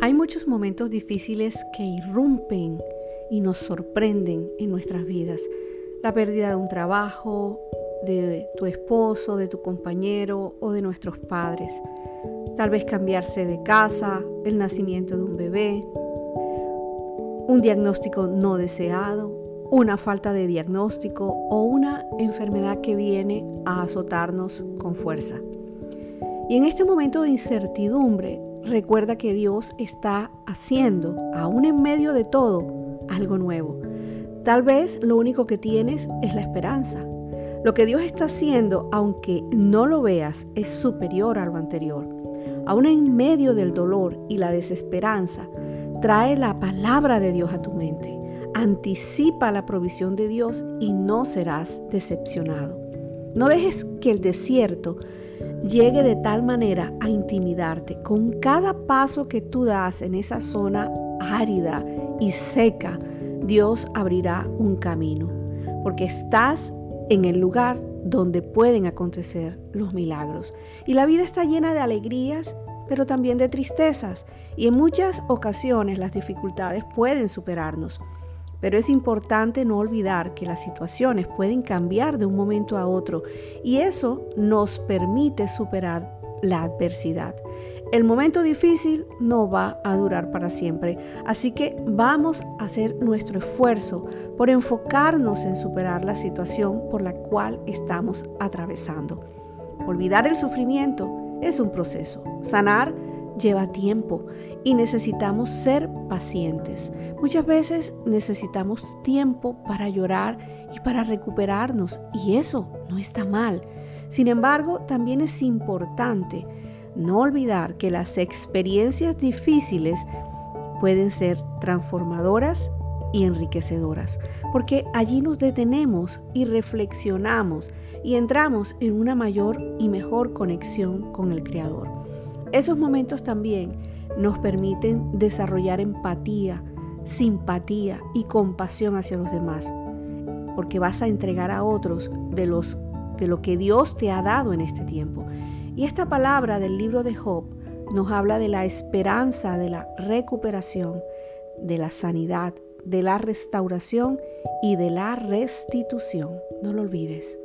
Hay muchos momentos difíciles que irrumpen y nos sorprenden en nuestras vidas. La pérdida de un trabajo, de tu esposo, de tu compañero o de nuestros padres. Tal vez cambiarse de casa, el nacimiento de un bebé, un diagnóstico no deseado, una falta de diagnóstico o una enfermedad que viene a azotarnos con fuerza. Y en este momento de incertidumbre, recuerda que Dios está haciendo, aún en medio de todo, algo nuevo. Tal vez lo único que tienes es la esperanza. Lo que Dios está haciendo, aunque no lo veas, es superior a lo anterior. Aún en medio del dolor y la desesperanza, trae la palabra de Dios a tu mente. Anticipa la provisión de Dios y no serás decepcionado. No dejes que el desierto llegue de tal manera a intimidarte. Con cada paso que tú das en esa zona árida y seca, Dios abrirá un camino, porque estás en el lugar donde pueden acontecer los milagros. Y la vida está llena de alegrías, pero también de tristezas, y en muchas ocasiones las dificultades pueden superarnos. Pero es importante no olvidar que las situaciones pueden cambiar de un momento a otro y eso nos permite superar la adversidad. El momento difícil no va a durar para siempre, así que vamos a hacer nuestro esfuerzo por enfocarnos en superar la situación por la cual estamos atravesando. Olvidar el sufrimiento es un proceso. Sanar lleva tiempo y necesitamos ser pacientes. Muchas veces necesitamos tiempo para llorar y para recuperarnos y eso no está mal. Sin embargo, también es importante no olvidar que las experiencias difíciles pueden ser transformadoras y enriquecedoras, porque allí nos detenemos y reflexionamos y entramos en una mayor y mejor conexión con el Creador. Esos momentos también nos permiten desarrollar empatía, simpatía y compasión hacia los demás, porque vas a entregar a otros de, los, de lo que Dios te ha dado en este tiempo. Y esta palabra del libro de Job nos habla de la esperanza, de la recuperación, de la sanidad, de la restauración y de la restitución. No lo olvides.